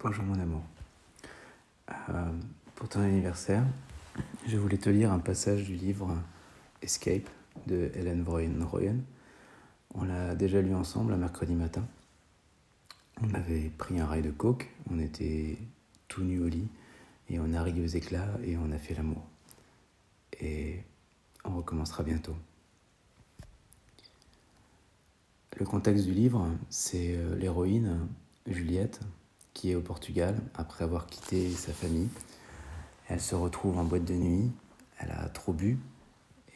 Bonjour mon amour. Euh, pour ton anniversaire, je voulais te lire un passage du livre Escape de Helen Royen. On l'a déjà lu ensemble un mercredi matin. On avait pris un rail de coke, on était tout nu au lit et on a ri aux éclats et on a fait l'amour. Et on recommencera bientôt. Le contexte du livre, c'est euh, l'héroïne, Juliette, qui est au Portugal après avoir quitté sa famille. Elle se retrouve en boîte de nuit, elle a trop bu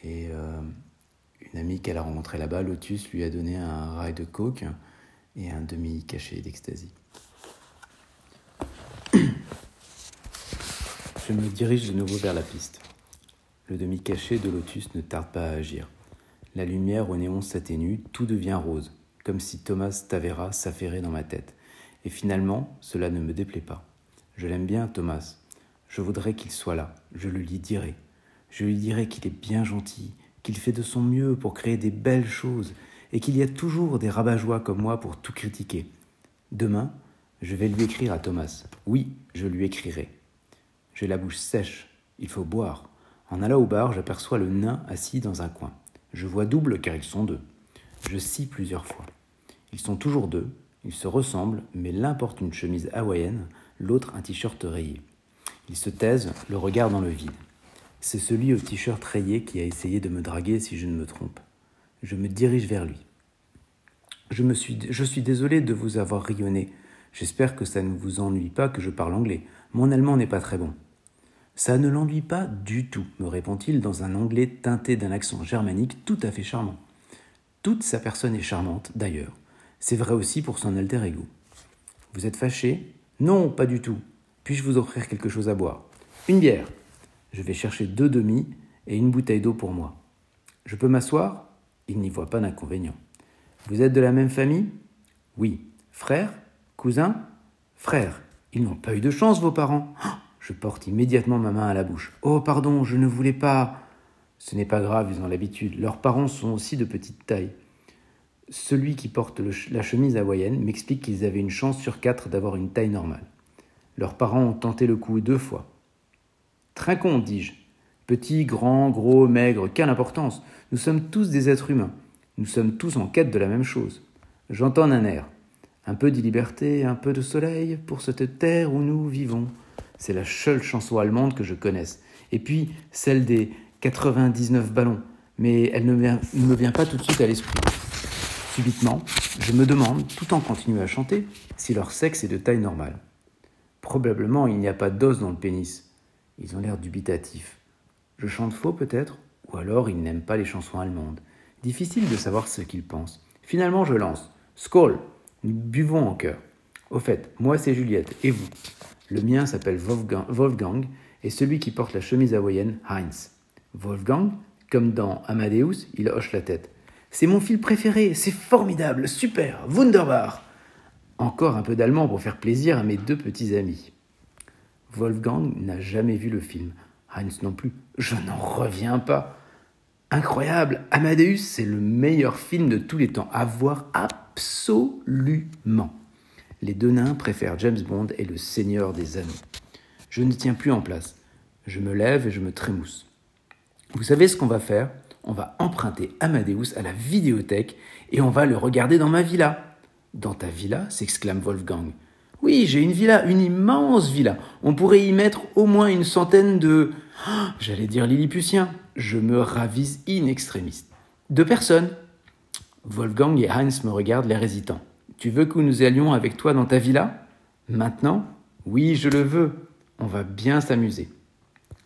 et euh, une amie qu'elle a rencontrée là-bas, Lotus, lui a donné un rail de coke et un demi-cachet d'ecstasy. Je me dirige de nouveau vers la piste. Le demi-cachet de Lotus ne tarde pas à agir. La lumière au néon s'atténue, tout devient rose, comme si Thomas Tavera s'affairait dans ma tête. Et finalement, cela ne me déplaît pas. Je l'aime bien, Thomas. Je voudrais qu'il soit là. Je le lui dirai. Je lui dirai qu'il est bien gentil, qu'il fait de son mieux pour créer des belles choses, et qu'il y a toujours des rabat-joie comme moi pour tout critiquer. Demain, je vais lui écrire à Thomas. Oui, je lui écrirai. J'ai la bouche sèche. Il faut boire. En allant au bar, j'aperçois le nain assis dans un coin. Je vois double car ils sont deux. Je scie plusieurs fois. Ils sont toujours deux, ils se ressemblent, mais l'un porte une chemise hawaïenne, l'autre un t-shirt rayé. Ils se taisent, le regard dans le vide. C'est celui au t-shirt rayé qui a essayé de me draguer si je ne me trompe. Je me dirige vers lui. Je, suis, je suis désolé de vous avoir rayonné. J'espère que ça ne vous ennuie pas que je parle anglais. Mon allemand n'est pas très bon. Ça ne l'ennuie pas du tout, me répond-il dans un anglais teinté d'un accent germanique tout à fait charmant. Toute sa personne est charmante, d'ailleurs. C'est vrai aussi pour son alter ego. Vous êtes fâché? Non, pas du tout. Puis-je vous offrir quelque chose à boire? Une bière. Je vais chercher deux demi et une bouteille d'eau pour moi. Je peux m'asseoir? Il n'y voit pas d'inconvénient. Vous êtes de la même famille? Oui. Frère? Cousin? Frère. Ils n'ont pas eu de chance, vos parents. Oh je porte immédiatement ma main à la bouche. Oh, pardon, je ne voulais pas. Ce n'est pas grave, ils ont l'habitude. Leurs parents sont aussi de petite taille. Celui qui porte la chemise hawaïenne m'explique qu'ils avaient une chance sur quatre d'avoir une taille normale. Leurs parents ont tenté le coup deux fois. Trinquons, dis-je. Petit, grand, gros, maigre, quelle importance. Nous sommes tous des êtres humains. Nous sommes tous en quête de la même chose. J'entends un air. Un peu de liberté, un peu de soleil pour cette terre où nous vivons. C'est la seule chanson allemande que je connaisse. Et puis celle des 99 ballons. Mais elle ne, me vient pas tout de suite à l'esprit. Subitement, je me demande, tout en continuant à chanter, si leur sexe est de taille normale. Probablement il n'y a pas d'os dans le pénis. Ils ont l'air dubitatifs. Je chante faux peut-être? Ou alors ils n'aiment pas les chansons allemandes. Difficile de savoir ce qu'ils pensent. Finalement je lance. Skål Nous buvons en chœur. Au fait, moi c'est Juliette, et vous? Le mien s'appelle Wolfgang et celui qui porte la chemise hawaïenne, Heinz. Wolfgang, comme dans Amadeus, il hoche la tête. C'est mon fil préféré, c'est formidable, super, wunderbar. Encore un peu d'allemand pour faire plaisir à mes deux petits amis. Wolfgang n'a jamais vu le film. Heinz non plus. Je n'en reviens pas. Incroyable, Amadeus, c'est le meilleur film de tous les temps. À voir absolument. Les deux nains préfèrent James Bond et le Seigneur des Anneaux. Je ne tiens plus en place. Je me lève et je me trémousse. Vous savez ce qu'on va faire? On va emprunter Amadeus à la vidéothèque et on va le regarder dans ma villa. Dans ta villa s'exclame Wolfgang. Oui, j'ai une villa, une immense villa. On pourrait y mettre au moins une centaine de. Oh, j'allais dire Lilliputiens. Je me ravise in extremis. De personnes. Wolfgang et Heinz me regardent l'air hésitant. Tu veux que nous allions avec toi dans ta villa? Maintenant? Oui, je le veux. On va bien s'amuser.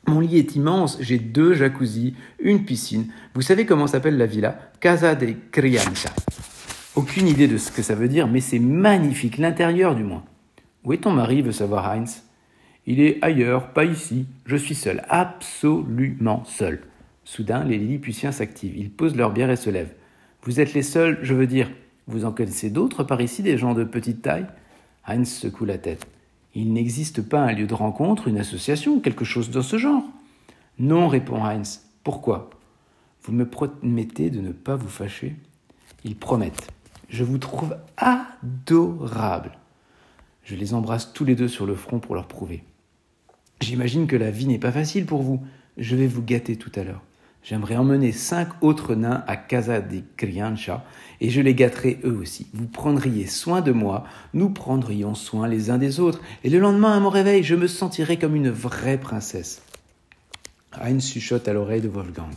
Mon lit est immense, j'ai deux jacuzzis, une piscine. Vous savez comment s'appelle la villa? Casa de Crianza. Aucune idée de ce que ça veut dire, mais c'est magnifique, l'intérieur du moins. Où est ton mari veut savoir Heinz? Il est ailleurs, pas ici. Je suis seul, absolument seul. Soudain, les Lilliputiens s'activent. Ils posent leur bière et se lèvent. Vous êtes les seuls, je veux dire, vous en connaissez d'autres par ici, des gens de petite taille? Heinz secoue la tête. Il n'existe pas un lieu de rencontre, une association, quelque chose de ce genre Non, répond Heinz. Pourquoi? Vous me promettez de ne pas vous fâcher Ils promettent. Je vous trouve adorable. Je les embrasse tous les deux sur le front pour leur prouver. J'imagine que la vie n'est pas facile pour vous. Je vais vous gâter tout à l'heure. J'aimerais emmener cinq autres nains à Casa de Criancha et je les gâterai eux aussi. Vous prendriez soin de moi, nous prendrions soin les uns des autres, et le lendemain à mon réveil, je me sentirai comme une vraie princesse. Heinz chuchote à l'oreille de Wolfgang.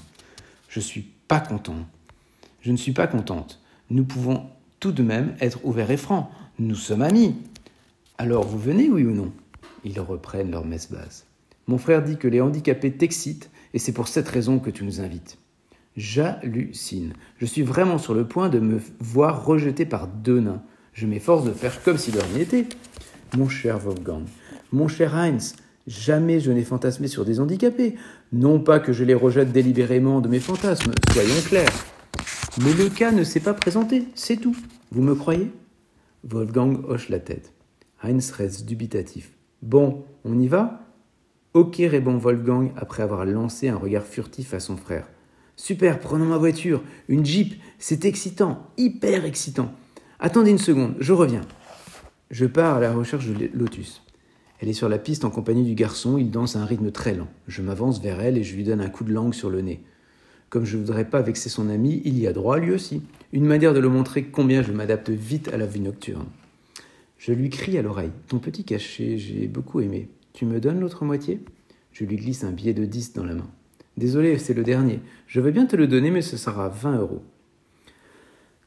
Je suis pas content. Je ne suis pas contente. Nous pouvons tout de même être ouverts et francs. Nous sommes amis. Alors vous venez, oui ou non? Ils reprennent leur messe basse. Mon frère dit que les handicapés t'excitent et c'est pour cette raison que tu nous invites. J'hallucine. Je suis vraiment sur le point de me voir rejeté par deux nains. Je m'efforce de faire comme si de rien n'était. Mon cher Wolfgang, mon cher Heinz, jamais je n'ai fantasmé sur des handicapés. Non pas que je les rejette délibérément de mes fantasmes, soyons clairs. Mais le cas ne s'est pas présenté, c'est tout. Vous me croyez? Wolfgang hoche la tête. Heinz reste dubitatif. Bon, on y va? Ok, répond Wolfgang après avoir lancé un regard furtif à son frère. Super, prenons ma voiture, une Jeep, c'est excitant, hyper excitant. Attendez une seconde, je reviens. Je pars à la recherche de Lotus. Elle est sur la piste en compagnie du garçon, il danse à un rythme très lent. Je m'avance vers elle et je lui donne un coup de langue sur le nez. Comme je ne voudrais pas vexer son ami, il y a droit lui aussi. Une manière de le montrer combien je m'adapte vite à la vie nocturne. Je lui crie à l'oreille Ton petit cachet, j'ai beaucoup aimé. Tu me donnes l'autre moitié? Je lui glisse un billet de 10 dans la main. Désolé, c'est le dernier. Je veux bien te le donner, mais ce sera 20 euros.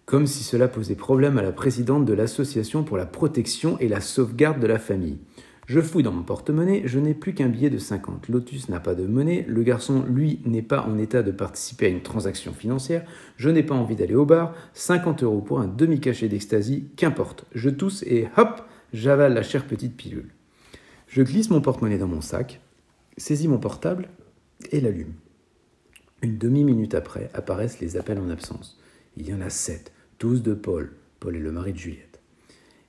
Comme si cela posait problème à la présidente de l'Association pour la protection et la sauvegarde de la famille. Je fouille dans mon porte-monnaie, je n'ai plus qu'un billet de 50. Lotus n'a pas de monnaie, le garçon, lui, n'est pas en état de participer à une transaction financière, je n'ai pas envie d'aller au bar, 50 euros pour un demi-cachet d'ecstasy, qu'importe. Je tousse et hop, j'avale la chère petite pilule. Je glisse mon porte-monnaie dans mon sac, saisis mon portable et l'allume. Une demi-minute après apparaissent les appels en absence. Il y en a sept, tous de Paul. Paul est le mari de Juliette.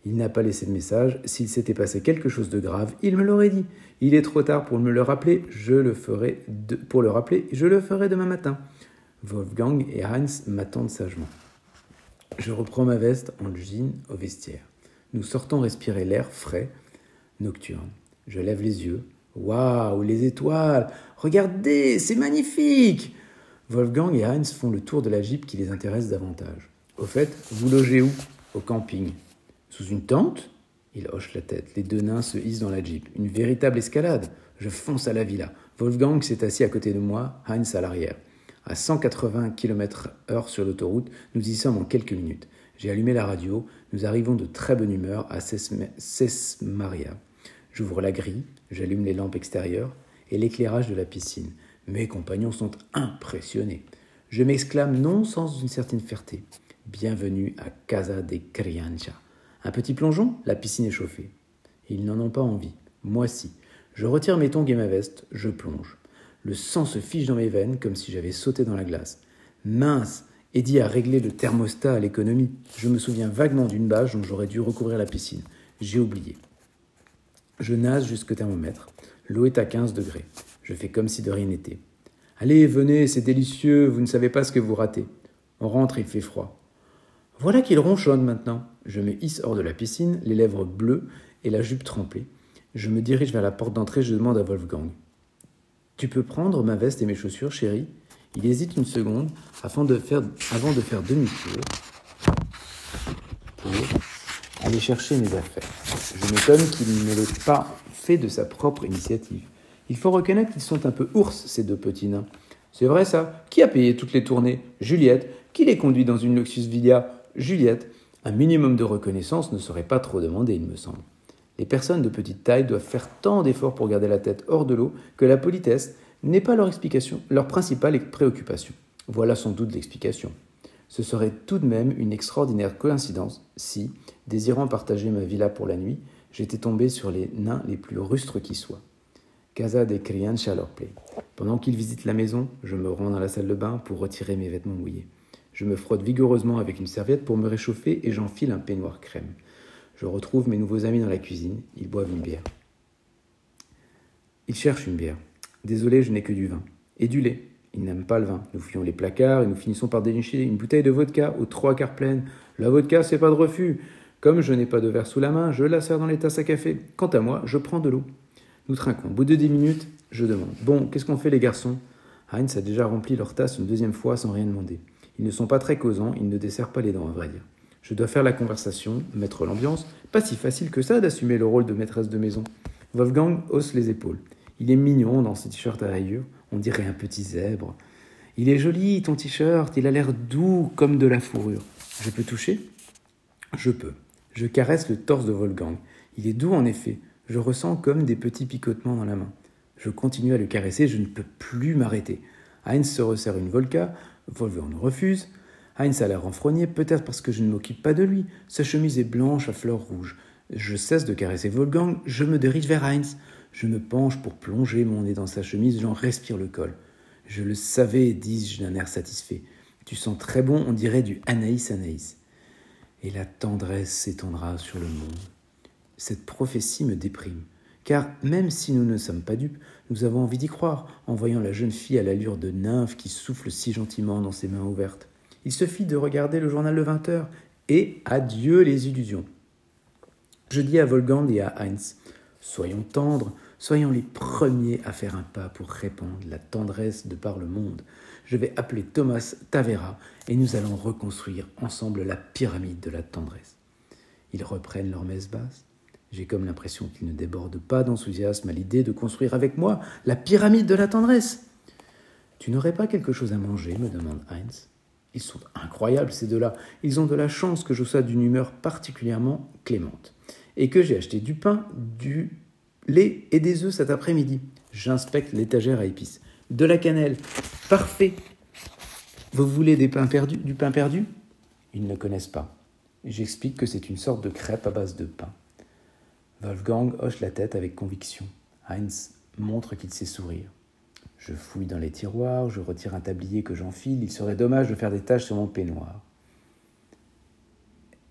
Il n'a pas laissé de message. S'il s'était passé quelque chose de grave, il me l'aurait dit. Il est trop tard pour me le rappeler. Je le ferai pour le rappeler. Je le ferai demain matin. Wolfgang et Hans m'attendent sagement. Je reprends ma veste en jean au vestiaire. Nous sortons respirer l'air frais, nocturne. Je lève les yeux. Waouh, les étoiles Regardez, c'est magnifique Wolfgang et Heinz font le tour de la Jeep qui les intéresse davantage. Au fait, vous logez où? Au camping. Sous une tente? Il hoche la tête. Les deux nains se hissent dans la Jeep. Une véritable escalade. Je fonce à la villa. Wolfgang s'est assis à côté de moi, Heinz à l'arrière. À 180 km/h sur l'autoroute, nous y sommes en quelques minutes. J'ai allumé la radio. Nous arrivons de très bonne humeur à Sesmaria. J'ouvre la grille, j'allume les lampes extérieures et l'éclairage de la piscine. Mes compagnons sont impressionnés. Je m'exclame non sans une certaine fierté. Bienvenue à Casa de Criancha. Un petit plongeon La piscine est chauffée. Ils n'en ont pas envie. Moi si. Je retire mes tongs et ma veste, je plonge. Le sang se fiche dans mes veines comme si j'avais sauté dans la glace. Mince Eddie a réglé le thermostat à l'économie. Je me souviens vaguement d'une bâche dont j'aurais dû recouvrir la piscine. J'ai oublié. Je nage jusqu'au thermomètre. L'eau est à 15 degrés. Je fais comme si de rien n'était. Allez, venez, c'est délicieux, vous ne savez pas ce que vous ratez. On rentre, il fait froid. Voilà qu'il ronchonne maintenant. Je me hisse hors de la piscine, les lèvres bleues et la jupe trempée. Je me dirige vers la porte d'entrée, je demande à Wolfgang. Tu peux prendre ma veste et mes chaussures, chérie? Il hésite une seconde avant de faire demi-tour pour aller chercher mes affaires. Je m'étonne qu'il ne l'ait pas fait de sa propre initiative. Il faut reconnaître qu'ils sont un peu ours, ces deux petits nains. C'est vrai ça Qui a payé toutes les tournées? Juliette. Qui les conduit dans une Luxus Villa? Juliette. Un minimum de reconnaissance ne serait pas trop demandé, il me semble. Les personnes de petite taille doivent faire tant d'efforts pour garder la tête hors de l'eau que la politesse n'est pas leur explication, leur principale préoccupation. Voilà sans doute l'explication. Ce serait tout de même une extraordinaire coïncidence si, désirant partager ma villa pour la nuit, j'étais tombé sur les nains les plus rustres qui soient. Casa de Criancha leur plaît. Pendant qu'ils visitent la maison, je me rends dans la salle de bain pour retirer mes vêtements mouillés. Je me frotte vigoureusement avec une serviette pour me réchauffer et j'enfile un peignoir crème. Je retrouve mes nouveaux amis dans la cuisine, ils boivent une bière. Ils cherchent une bière. Désolé, je n'ai que du vin. Et du lait. Ils n'aiment pas le vin. Nous fouillons les placards et nous finissons par dénicher une bouteille de vodka aux trois quarts pleine. La vodka, c'est pas de refus. Comme je n'ai pas de verre sous la main, je la sers dans les tasses à café. Quant à moi, je prends de l'eau. Nous trinquons. Au bout de dix minutes, je demande Bon, qu'est-ce qu'on fait, les garçons? Heinz a déjà rempli leur tasse une deuxième fois sans rien demander. Ils ne sont pas très causants, ils ne desserrent pas les dents, à vrai dire. Je dois faire la conversation, mettre l'ambiance. Pas si facile que ça d'assumer le rôle de maîtresse de maison. Wolfgang hausse les épaules. Il est mignon dans ses t-shirts à rayures, on dirait un petit zèbre. Il est joli, ton t-shirt, il a l'air doux comme de la fourrure. Je peux toucher? Je peux. Je caresse le torse de Wolfgang. Il est doux en effet. Je ressens comme des petits picotements dans la main. Je continue à le caresser, je ne peux plus m'arrêter. Heinz se resserre une Volca, Wolfgang refuse. Heinz a l'air renfrogné, peut-être parce que je ne m'occupe pas de lui. Sa chemise est blanche à fleurs rouges. Je cesse de caresser Wolfgang, je me dirige vers Heinz. Je me penche pour plonger mon nez dans sa chemise, j'en respire le col. Je le savais, dis-je d'un air satisfait. Tu sens très bon, on dirait du Anaïs Anaïs. Et la tendresse s'étendra sur le monde. Cette prophétie me déprime, car même si nous ne sommes pas dupes, nous avons envie d'y croire en voyant la jeune fille à l'allure de nymphe qui souffle si gentiment dans ses mains ouvertes. Il suffit de regarder le journal de 20 heures, et adieu les illusions. Je dis à Wolfgang et à Heinz, soyons tendres, Soyons les premiers à faire un pas pour répandre la tendresse de par le monde. Je vais appeler Thomas Tavera et nous allons reconstruire ensemble la pyramide de la tendresse. Ils reprennent leur messe basse. J'ai comme l'impression qu'ils ne débordent pas d'enthousiasme à l'idée de construire avec moi la pyramide de la tendresse. Tu n'aurais pas quelque chose à manger me demande Heinz. Ils sont incroyables, ces deux-là. Ils ont de la chance que je sois d'une humeur particulièrement clémente et que j'ai acheté du pain, du lait et des œufs cet après-midi. J'inspecte l'étagère à épices. De la cannelle. Parfait. Vous voulez des pains du pain perdu? Ils ne connaissent pas. J'explique que c'est une sorte de crêpe à base de pain. Wolfgang hoche la tête avec conviction. Heinz montre qu'il sait sourire. Je fouille dans les tiroirs, je retire un tablier que j'enfile, il serait dommage de faire des taches sur mon peignoir.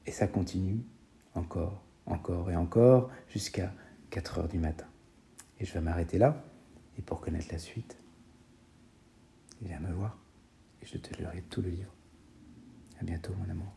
Et ça continue, encore, encore et encore, jusqu'à 4 heures du matin. Et je vais m'arrêter là. Et pour connaître la suite, viens me voir et je te lirai tout le livre. À bientôt, mon amour.